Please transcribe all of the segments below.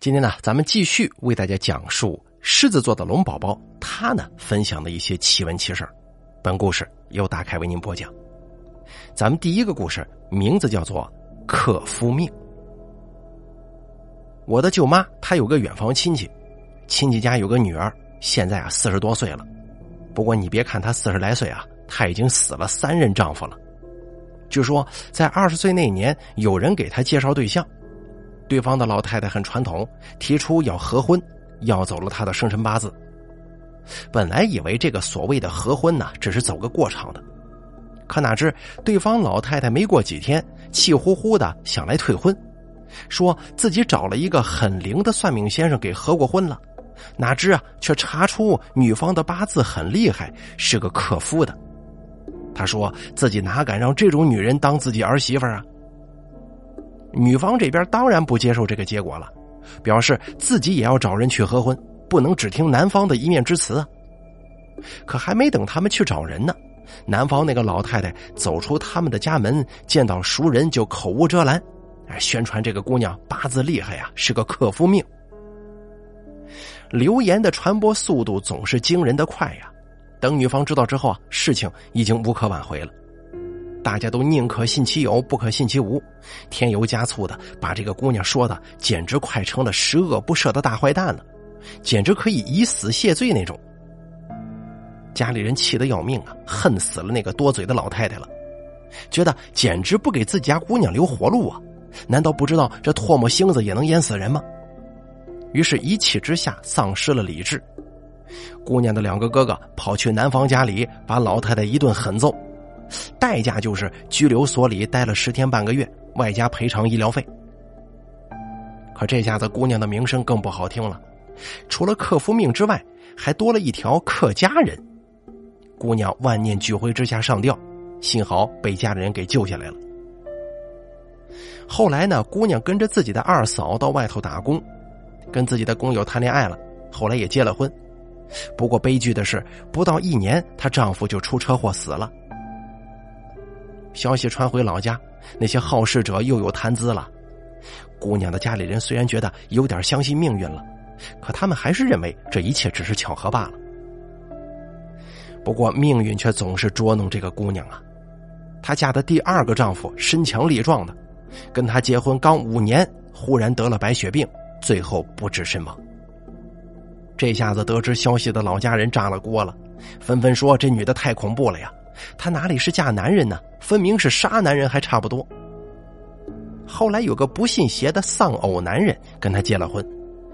今天呢，咱们继续为大家讲述狮子座的龙宝宝他呢分享的一些奇闻奇事本故事由大凯为您播讲。咱们第一个故事名字叫做《克夫命》。我的舅妈她有个远房亲戚，亲戚家有个女儿，现在啊四十多岁了。不过你别看她四十来岁啊，她已经死了三任丈夫了。据说在二十岁那年，有人给她介绍对象。对方的老太太很传统，提出要合婚，要走了他的生辰八字。本来以为这个所谓的合婚呢，只是走个过场的，可哪知对方老太太没过几天，气呼呼的想来退婚，说自己找了一个很灵的算命先生给合过婚了，哪知啊，却查出女方的八字很厉害，是个克夫的。他说自己哪敢让这种女人当自己儿媳妇啊？女方这边当然不接受这个结果了，表示自己也要找人去合婚，不能只听男方的一面之词啊。可还没等他们去找人呢，男方那个老太太走出他们的家门，见到熟人就口无遮拦，哎，宣传这个姑娘八字厉害呀，是个克夫命。流言的传播速度总是惊人的快呀，等女方知道之后啊，事情已经无可挽回了。大家都宁可信其有，不可信其无，添油加醋的把这个姑娘说的简直快成了十恶不赦的大坏蛋了，简直可以以死谢罪那种。家里人气得要命啊，恨死了那个多嘴的老太太了，觉得简直不给自己家姑娘留活路啊！难道不知道这唾沫星子也能淹死人吗？于是，一气之下丧失了理智。姑娘的两个哥哥跑去男方家里，把老太太一顿狠揍。代价就是拘留所里待了十天半个月，外加赔偿医疗费。可这下子姑娘的名声更不好听了，除了克夫命之外，还多了一条克家人。姑娘万念俱灰之下上吊，幸好被家里人给救下来了。后来呢，姑娘跟着自己的二嫂到外头打工，跟自己的工友谈恋爱了，后来也结了婚。不过悲剧的是，不到一年，她丈夫就出车祸死了。消息传回老家，那些好事者又有谈资了。姑娘的家里人虽然觉得有点相信命运了，可他们还是认为这一切只是巧合罢了。不过命运却总是捉弄这个姑娘啊！她嫁的第二个丈夫身强力壮的，跟她结婚刚五年，忽然得了白血病，最后不治身亡。这下子得知消息的老家人炸了锅了，纷纷说这女的太恐怖了呀！她哪里是嫁男人呢？分明是杀男人，还差不多。后来有个不信邪的丧偶男人跟她结了婚，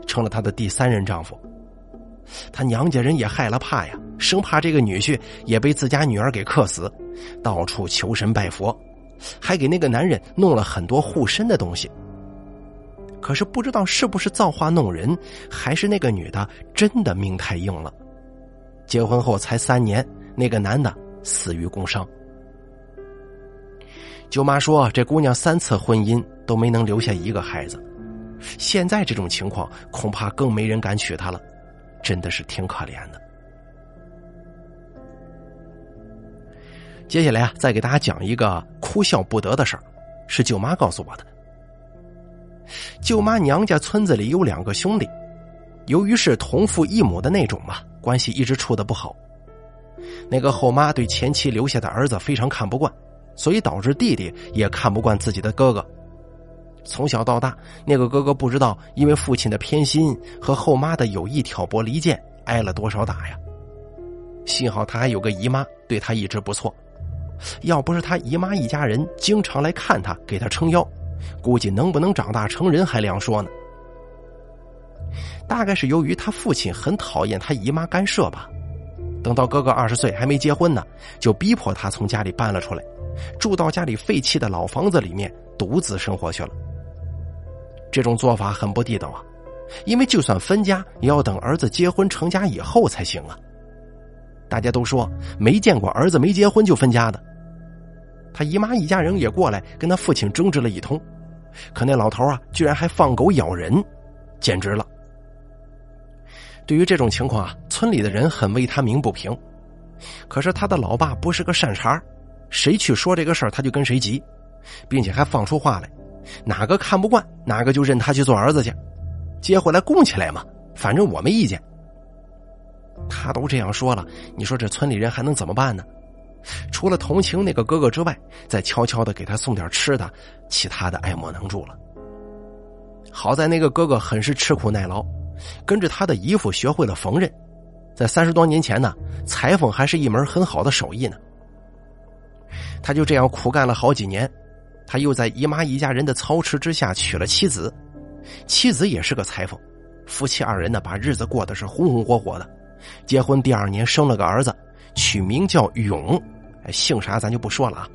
成了她的第三任丈夫。她娘家人也害了怕呀，生怕这个女婿也被自家女儿给克死，到处求神拜佛，还给那个男人弄了很多护身的东西。可是不知道是不是造化弄人，还是那个女的真的命太硬了。结婚后才三年，那个男的。死于工伤。舅妈说：“这姑娘三次婚姻都没能留下一个孩子，现在这种情况，恐怕更没人敢娶她了，真的是挺可怜的。”接下来啊，再给大家讲一个哭笑不得的事儿，是舅妈告诉我的。舅妈娘家村子里有两个兄弟，由于是同父异母的那种嘛，关系一直处的不好。那个后妈对前妻留下的儿子非常看不惯，所以导致弟弟也看不惯自己的哥哥。从小到大，那个哥哥不知道因为父亲的偏心和后妈的有意挑拨离间，挨了多少打呀。幸好他还有个姨妈，对他一直不错。要不是他姨妈一家人经常来看他，给他撑腰，估计能不能长大成人还两说呢。大概是由于他父亲很讨厌他姨妈干涉吧。等到哥哥二十岁还没结婚呢，就逼迫他从家里搬了出来，住到家里废弃的老房子里面独自生活去了。这种做法很不地道啊，因为就算分家，也要等儿子结婚成家以后才行啊。大家都说没见过儿子没结婚就分家的。他姨妈一家人也过来跟他父亲争执了一通，可那老头啊，居然还放狗咬人，简直了。对于这种情况啊，村里的人很为他鸣不平。可是他的老爸不是个善茬，谁去说这个事儿，他就跟谁急，并且还放出话来，哪个看不惯，哪个就认他去做儿子去。接回来供起来嘛，反正我没意见。他都这样说了，你说这村里人还能怎么办呢？除了同情那个哥哥之外，再悄悄的给他送点吃的，其他的爱莫能助了。好在那个哥哥很是吃苦耐劳，跟着他的姨父学会了缝纫，在三十多年前呢，裁缝还是一门很好的手艺呢。他就这样苦干了好几年，他又在姨妈一家人的操持之下娶了妻子，妻子也是个裁缝，夫妻二人呢把日子过得是红红火火的。结婚第二年生了个儿子，取名叫勇。姓啥咱就不说了啊。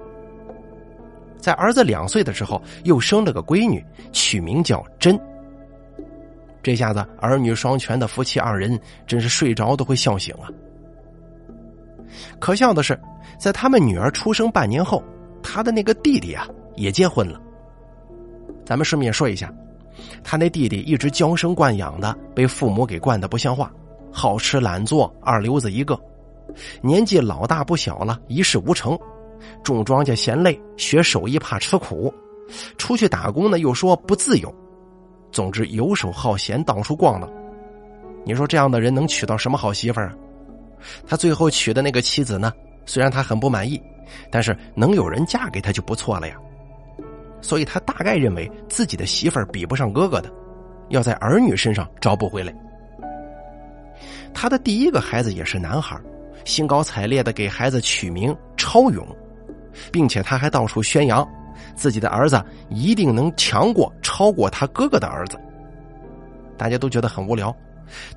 在儿子两岁的时候，又生了个闺女，取名叫珍。这下子儿女双全的夫妻二人，真是睡着都会笑醒啊。可笑的是，在他们女儿出生半年后，他的那个弟弟啊也结婚了。咱们顺便说一下，他那弟弟一直娇生惯养的，被父母给惯得不像话，好吃懒做，二流子一个。年纪老大不小了，一事无成，种庄稼嫌累，学手艺怕吃苦，出去打工呢又说不自由，总之游手好闲，到处逛荡。你说这样的人能娶到什么好媳妇儿啊？他最后娶的那个妻子呢，虽然他很不满意，但是能有人嫁给他就不错了呀。所以他大概认为自己的媳妇儿比不上哥哥的，要在儿女身上找补回来。他的第一个孩子也是男孩。兴高采烈的给孩子取名超勇，并且他还到处宣扬自己的儿子一定能强过、超过他哥哥的儿子。大家都觉得很无聊，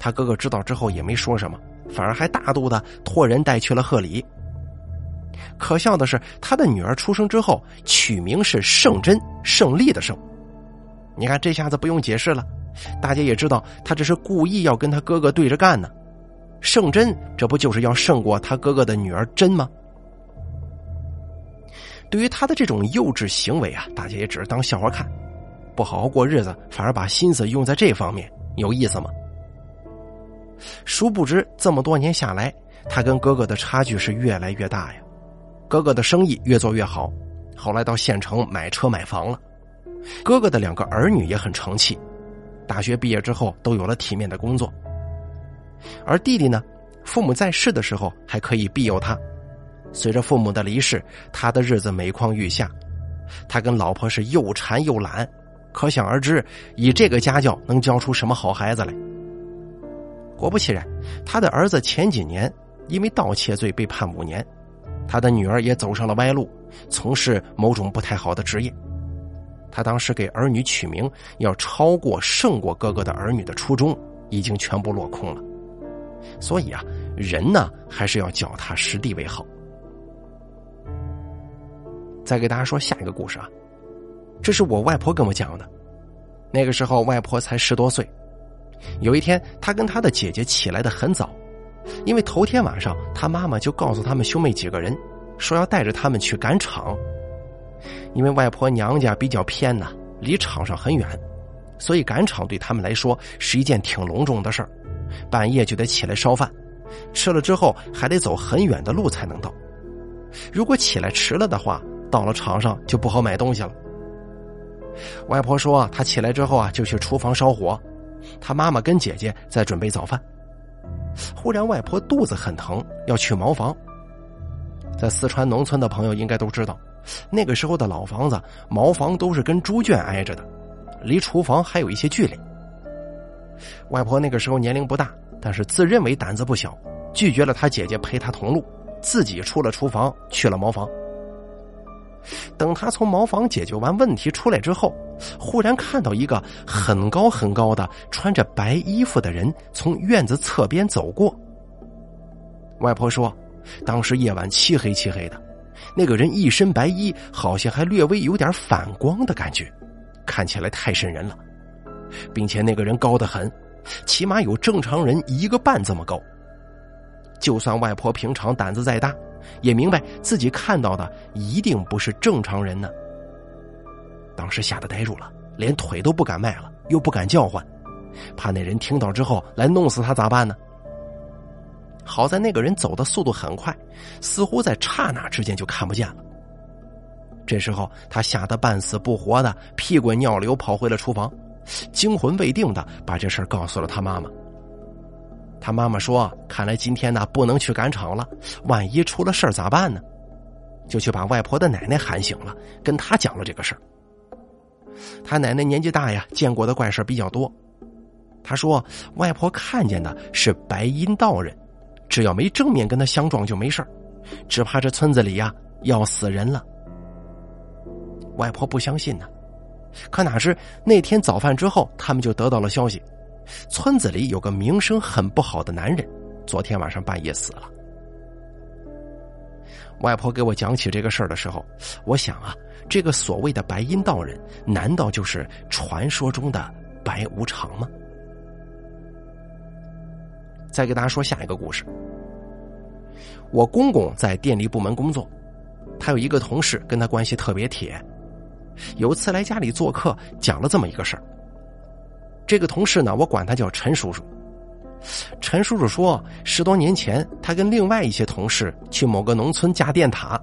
他哥哥知道之后也没说什么，反而还大度的托人带去了贺礼。可笑的是，他的女儿出生之后取名是圣真，胜利的胜。你看这下子不用解释了，大家也知道他这是故意要跟他哥哥对着干呢。圣真，这不就是要胜过他哥哥的女儿真吗？对于他的这种幼稚行为啊，大家也只是当笑话看，不好好过日子，反而把心思用在这方面，有意思吗？殊不知这么多年下来，他跟哥哥的差距是越来越大呀。哥哥的生意越做越好，后来到县城买车买房了，哥哥的两个儿女也很成器，大学毕业之后都有了体面的工作。而弟弟呢，父母在世的时候还可以庇佑他，随着父母的离世，他的日子每况愈下。他跟老婆是又馋又懒，可想而知，以这个家教能教出什么好孩子来？果不其然，他的儿子前几年因为盗窃罪被判五年，他的女儿也走上了歪路，从事某种不太好的职业。他当时给儿女取名要超过胜过哥哥的儿女的初衷，已经全部落空了。所以啊，人呢还是要脚踏实地为好。再给大家说下一个故事啊，这是我外婆跟我讲的。那个时候外婆才十多岁，有一天她跟她的姐姐起来的很早，因为头天晚上她妈妈就告诉他们兄妹几个人，说要带着他们去赶场。因为外婆娘家比较偏呐，离场上很远，所以赶场对他们来说是一件挺隆重的事儿。半夜就得起来烧饭，吃了之后还得走很远的路才能到。如果起来迟了的话，到了场上就不好买东西了。外婆说，啊她起来之后啊，就去厨房烧火，她妈妈跟姐姐在准备早饭。忽然，外婆肚子很疼，要去茅房。在四川农村的朋友应该都知道，那个时候的老房子茅房都是跟猪圈挨着的，离厨房还有一些距离。外婆那个时候年龄不大，但是自认为胆子不小，拒绝了她姐姐陪她同路，自己出了厨房去了茅房。等他从茅房解决完问题出来之后，忽然看到一个很高很高的穿着白衣服的人从院子侧边走过。外婆说，当时夜晚漆黑漆黑的，那个人一身白衣，好像还略微有点反光的感觉，看起来太瘆人了。并且那个人高得很，起码有正常人一个半这么高。就算外婆平常胆子再大，也明白自己看到的一定不是正常人呢。当时吓得呆住了，连腿都不敢迈了，又不敢叫唤，怕那人听到之后来弄死他咋办呢？好在那个人走的速度很快，似乎在刹那之间就看不见了。这时候他吓得半死不活的，屁滚尿流跑回了厨房。惊魂未定的把这事告诉了他妈妈。他妈妈说：“看来今天呢不能去赶场了，万一出了事儿咋办呢？”就去把外婆的奶奶喊醒了，跟他讲了这个事儿。他奶奶年纪大呀，见过的怪事比较多。他说：“外婆看见的是白阴道人，只要没正面跟他相撞就没事只怕这村子里呀要死人了。”外婆不相信呢，可哪知那天早饭之后，他们就得到了消息，村子里有个名声很不好的男人，昨天晚上半夜死了。外婆给我讲起这个事儿的时候，我想啊，这个所谓的白阴道人，难道就是传说中的白无常吗？再给大家说下一个故事。我公公在电力部门工作，他有一个同事跟他关系特别铁。有次来家里做客，讲了这么一个事儿。这个同事呢，我管他叫陈叔叔。陈叔叔说，十多年前他跟另外一些同事去某个农村架电塔，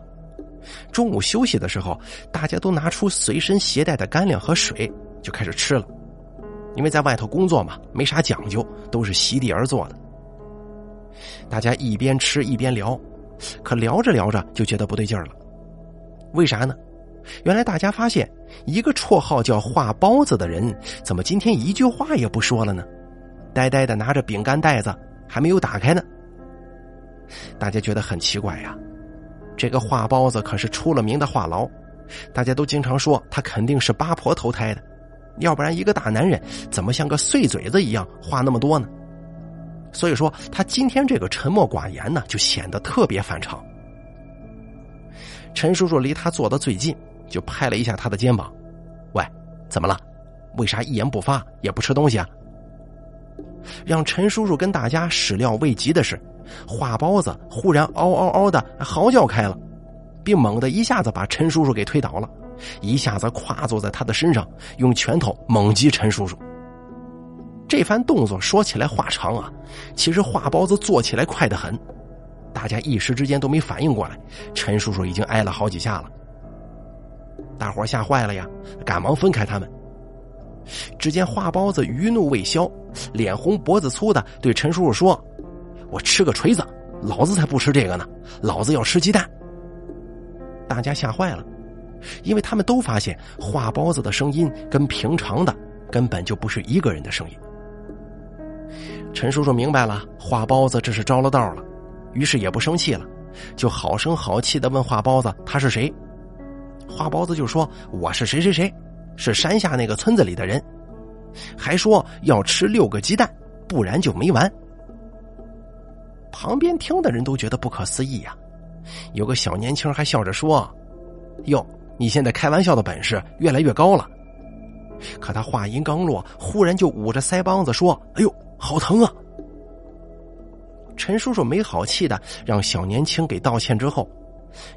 中午休息的时候，大家都拿出随身携带的干粮和水，就开始吃了。因为在外头工作嘛，没啥讲究，都是席地而坐的。大家一边吃一边聊，可聊着聊着就觉得不对劲儿了。为啥呢？原来大家发现，一个绰号叫“画包子”的人，怎么今天一句话也不说了呢？呆呆的拿着饼干袋子，还没有打开呢。大家觉得很奇怪呀。这个画包子可是出了名的话痨，大家都经常说他肯定是八婆投胎的，要不然一个大男人怎么像个碎嘴子一样话那么多呢？所以说他今天这个沉默寡言呢，就显得特别反常。陈叔叔离他坐的最近，就拍了一下他的肩膀：“喂，怎么了？为啥一言不发，也不吃东西啊？”让陈叔叔跟大家始料未及的是，画包子忽然嗷嗷嗷的嚎叫开了，并猛地一下子把陈叔叔给推倒了，一下子跨坐在他的身上，用拳头猛击陈叔叔。这番动作说起来话长啊，其实画包子做起来快得很，大家一时之间都没反应过来，陈叔叔已经挨了好几下了。大伙吓坏了呀，赶忙分开他们。只见画包子余怒未消，脸红脖子粗的对陈叔叔说：“我吃个锤子，老子才不吃这个呢！老子要吃鸡蛋。”大家吓坏了，因为他们都发现画包子的声音跟平常的根本就不是一个人的声音。陈叔叔明白了，画包子这是着了道了，于是也不生气了，就好声好气的问画包子他是谁。花包子就说：“我是谁谁谁。”是山下那个村子里的人，还说要吃六个鸡蛋，不然就没完。旁边听的人都觉得不可思议呀。有个小年轻还笑着说：“哟，你现在开玩笑的本事越来越高了。”可他话音刚落，忽然就捂着腮帮子说：“哎呦，好疼啊！”陈叔叔没好气的让小年轻给道歉之后，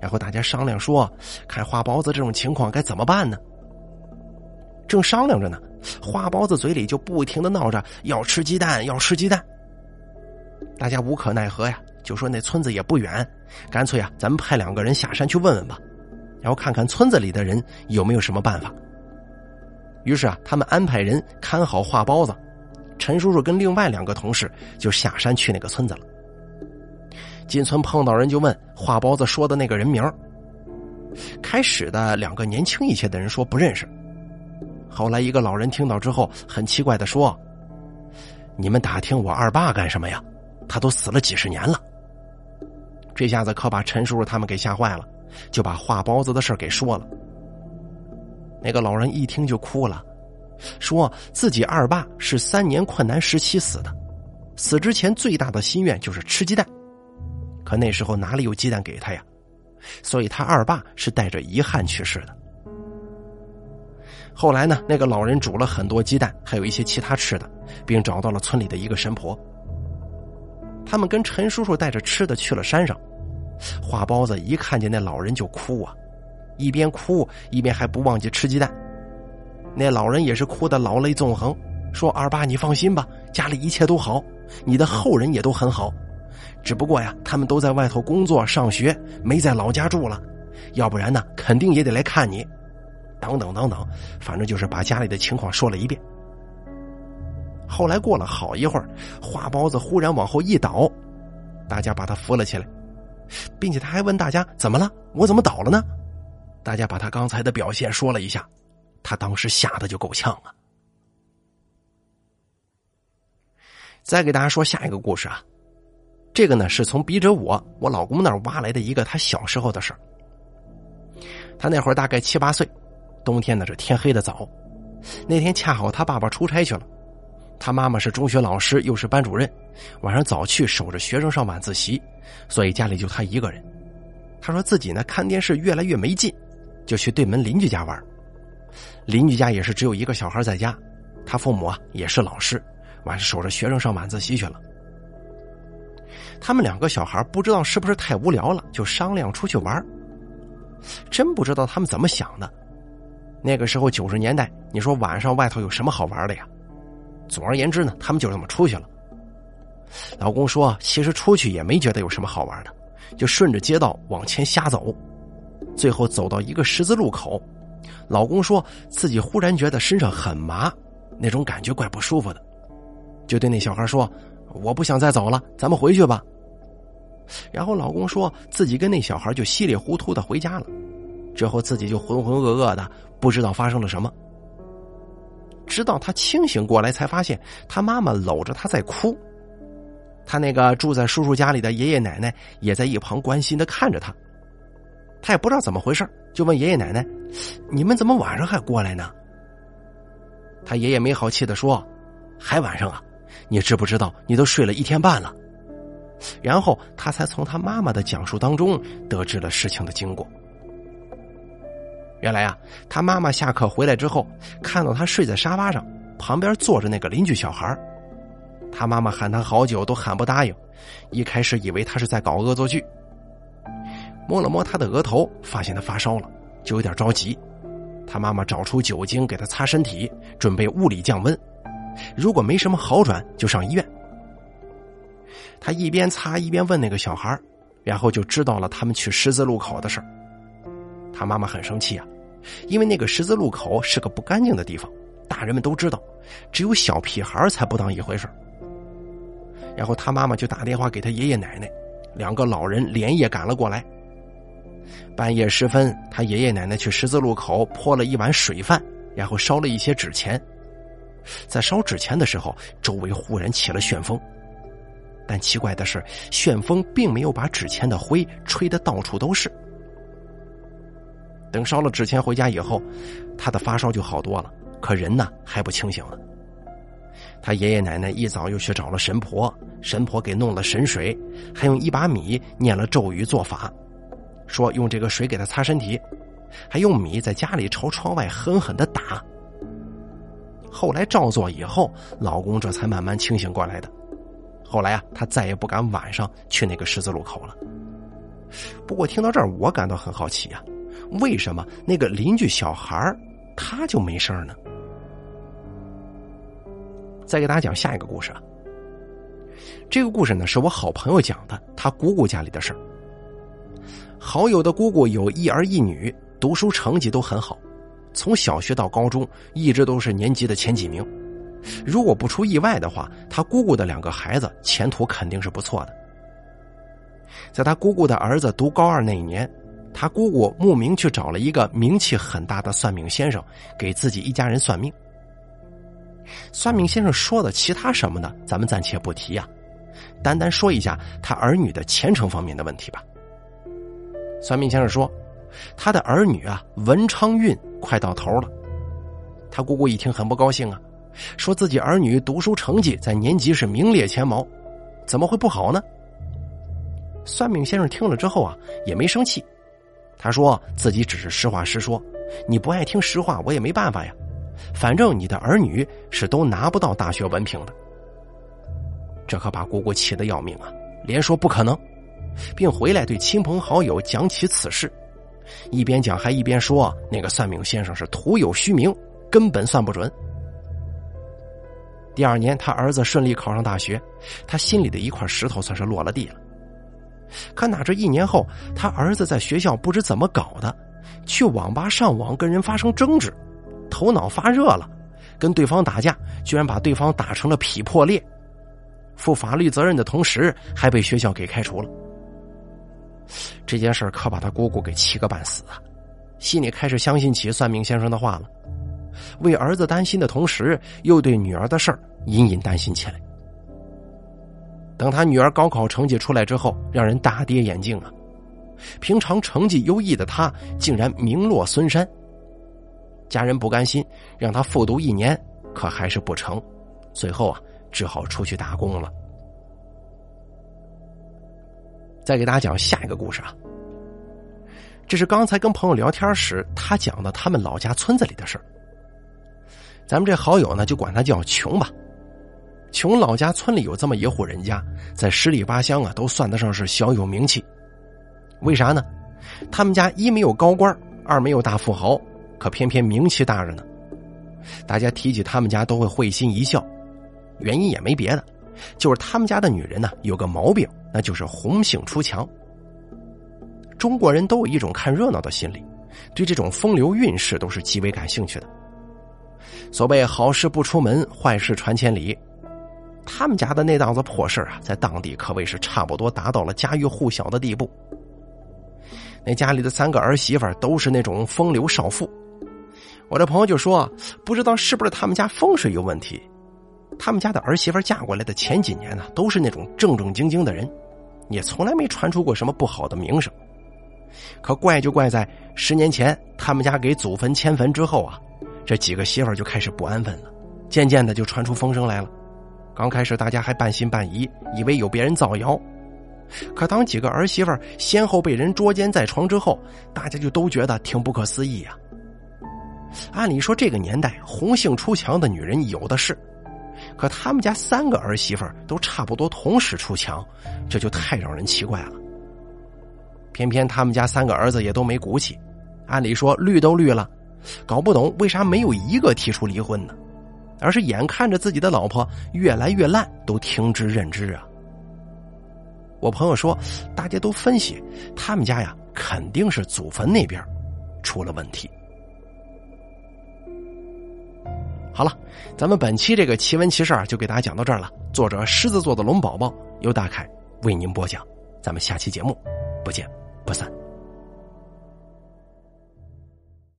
然后大家商量说：“看花包子这种情况该怎么办呢？”正商量着呢，花包子嘴里就不停的闹着要吃鸡蛋，要吃鸡蛋。大家无可奈何呀，就说那村子也不远，干脆啊，咱们派两个人下山去问问吧，然后看看村子里的人有没有什么办法。于是啊，他们安排人看好花包子，陈叔叔跟另外两个同事就下山去那个村子了。进村碰到人就问画包子说的那个人名开始的两个年轻一些的人说不认识。后来，一个老人听到之后，很奇怪的说：“你们打听我二爸干什么呀？他都死了几十年了。”这下子可把陈叔叔他们给吓坏了，就把画包子的事给说了。那个老人一听就哭了，说自己二爸是三年困难时期死的，死之前最大的心愿就是吃鸡蛋，可那时候哪里有鸡蛋给他呀？所以他二爸是带着遗憾去世的。后来呢，那个老人煮了很多鸡蛋，还有一些其他吃的，并找到了村里的一个神婆。他们跟陈叔叔带着吃的去了山上。花包子一看见那老人就哭啊，一边哭一边还不忘记吃鸡蛋。那老人也是哭得老泪纵横，说：“二爸，你放心吧，家里一切都好，你的后人也都很好，只不过呀，他们都在外头工作上学，没在老家住了，要不然呢，肯定也得来看你。”等等等等，反正就是把家里的情况说了一遍。后来过了好一会儿，花包子忽然往后一倒，大家把他扶了起来，并且他还问大家怎么了？我怎么倒了呢？大家把他刚才的表现说了一下，他当时吓得就够呛了。再给大家说下一个故事啊，这个呢是从笔者我我老公那儿挖来的一个他小时候的事儿。他那会儿大概七八岁，冬天呢是天黑的早，那天恰好他爸爸出差去了。他妈妈是中学老师，又是班主任，晚上早去守着学生上晚自习，所以家里就他一个人。他说自己呢看电视越来越没劲，就去对门邻居家玩。邻居家也是只有一个小孩在家，他父母啊也是老师，晚上守着学生上晚自习去了。他们两个小孩不知道是不是太无聊了，就商量出去玩。真不知道他们怎么想的。那个时候九十年代，你说晚上外头有什么好玩的呀？总而言之呢，他们就这么出去了。老公说，其实出去也没觉得有什么好玩的，就顺着街道往前瞎走。最后走到一个十字路口，老公说自己忽然觉得身上很麻，那种感觉怪不舒服的，就对那小孩说：“我不想再走了，咱们回去吧。”然后老公说自己跟那小孩就稀里糊涂的回家了，之后自己就浑浑噩噩的，不知道发生了什么。直到他清醒过来，才发现他妈妈搂着他在哭，他那个住在叔叔家里的爷爷奶奶也在一旁关心的看着他。他也不知道怎么回事，就问爷爷奶奶：“你们怎么晚上还过来呢？”他爷爷没好气的说：“还晚上啊？你知不知道你都睡了一天半了？”然后他才从他妈妈的讲述当中得知了事情的经过。原来啊，他妈妈下课回来之后，看到他睡在沙发上，旁边坐着那个邻居小孩他妈妈喊他好久都喊不答应，一开始以为他是在搞恶作剧。摸了摸他的额头，发现他发烧了，就有点着急。他妈妈找出酒精给他擦身体，准备物理降温。如果没什么好转，就上医院。他一边擦一边问那个小孩然后就知道了他们去十字路口的事他妈妈很生气啊。因为那个十字路口是个不干净的地方，大人们都知道，只有小屁孩才不当一回事然后他妈妈就打电话给他爷爷奶奶，两个老人连夜赶了过来。半夜时分，他爷爷奶奶去十字路口泼了一碗水饭，然后烧了一些纸钱。在烧纸钱的时候，周围忽然起了旋风，但奇怪的是，旋风并没有把纸钱的灰吹得到处都是。等烧了纸钱回家以后，他的发烧就好多了，可人呢还不清醒呢。他爷爷奶奶一早又去找了神婆，神婆给弄了神水，还用一把米念了咒语做法，说用这个水给他擦身体，还用米在家里朝窗外狠狠的打。后来照做以后，老公这才慢慢清醒过来的。后来啊，他再也不敢晚上去那个十字路口了。不过听到这儿，我感到很好奇啊。为什么那个邻居小孩他就没事呢？再给大家讲下一个故事啊。这个故事呢是我好朋友讲的，他姑姑家里的事儿。好友的姑姑有一儿一女，读书成绩都很好，从小学到高中一直都是年级的前几名。如果不出意外的话，他姑姑的两个孩子前途肯定是不错的。在他姑姑的儿子读高二那一年。他姑姑慕名去找了一个名气很大的算命先生，给自己一家人算命。算命先生说的其他什么呢？咱们暂且不提呀，单单说一下他儿女的前程方面的问题吧。算命先生说，他的儿女啊，文昌运快到头了。他姑姑一听很不高兴啊，说自己儿女读书成绩在年级是名列前茅，怎么会不好呢？算命先生听了之后啊，也没生气。他说自己只是实话实说，你不爱听实话，我也没办法呀。反正你的儿女是都拿不到大学文凭的。这可把姑姑气得要命啊，连说不可能，并回来对亲朋好友讲起此事，一边讲还一边说那个算命先生是徒有虚名，根本算不准。第二年，他儿子顺利考上大学，他心里的一块石头算是落了地了。可哪知一年后，他儿子在学校不知怎么搞的，去网吧上网跟人发生争执，头脑发热了，跟对方打架，居然把对方打成了劈破裂，负法律责任的同时，还被学校给开除了。这件事可把他姑姑给气个半死啊，心里开始相信起算命先生的话了。为儿子担心的同时，又对女儿的事儿隐隐担心起来。等他女儿高考成绩出来之后，让人大跌眼镜啊！平常成绩优异的他，竟然名落孙山。家人不甘心，让他复读一年，可还是不成。最后啊，只好出去打工了。再给大家讲下一个故事啊。这是刚才跟朋友聊天时，他讲的他们老家村子里的事咱们这好友呢，就管他叫穷吧。穷老家村里有这么一户人家，在十里八乡啊，都算得上是小有名气。为啥呢？他们家一没有高官，二没有大富豪，可偏偏名气大着呢。大家提起他们家都会会心一笑，原因也没别的，就是他们家的女人呢有个毛病，那就是红杏出墙。中国人都有一种看热闹的心理，对这种风流韵事都是极为感兴趣的。所谓好事不出门，坏事传千里。他们家的那档子破事啊，在当地可谓是差不多达到了家喻户晓的地步。那家里的三个儿媳妇都是那种风流少妇，我这朋友就说，不知道是不是他们家风水有问题，他们家的儿媳妇嫁过来的前几年呢，都是那种正正经经的人，也从来没传出过什么不好的名声。可怪就怪在十年前他们家给祖坟迁坟之后啊，这几个媳妇就开始不安分了，渐渐的就传出风声来了。刚开始大家还半信半疑，以为有别人造谣。可当几个儿媳妇先后被人捉奸在床之后，大家就都觉得挺不可思议呀。按理说这个年代红杏出墙的女人有的是，可他们家三个儿媳妇都差不多同时出墙，这就太让人奇怪了。偏偏他们家三个儿子也都没骨气，按理说绿都绿了，搞不懂为啥没有一个提出离婚呢？而是眼看着自己的老婆越来越烂，都听之任之啊。我朋友说，大家都分析，他们家呀肯定是祖坟那边出了问题。好了，咱们本期这个奇闻奇事儿就给大家讲到这儿了。作者狮子座的龙宝宝由大凯为您播讲，咱们下期节目不见不散。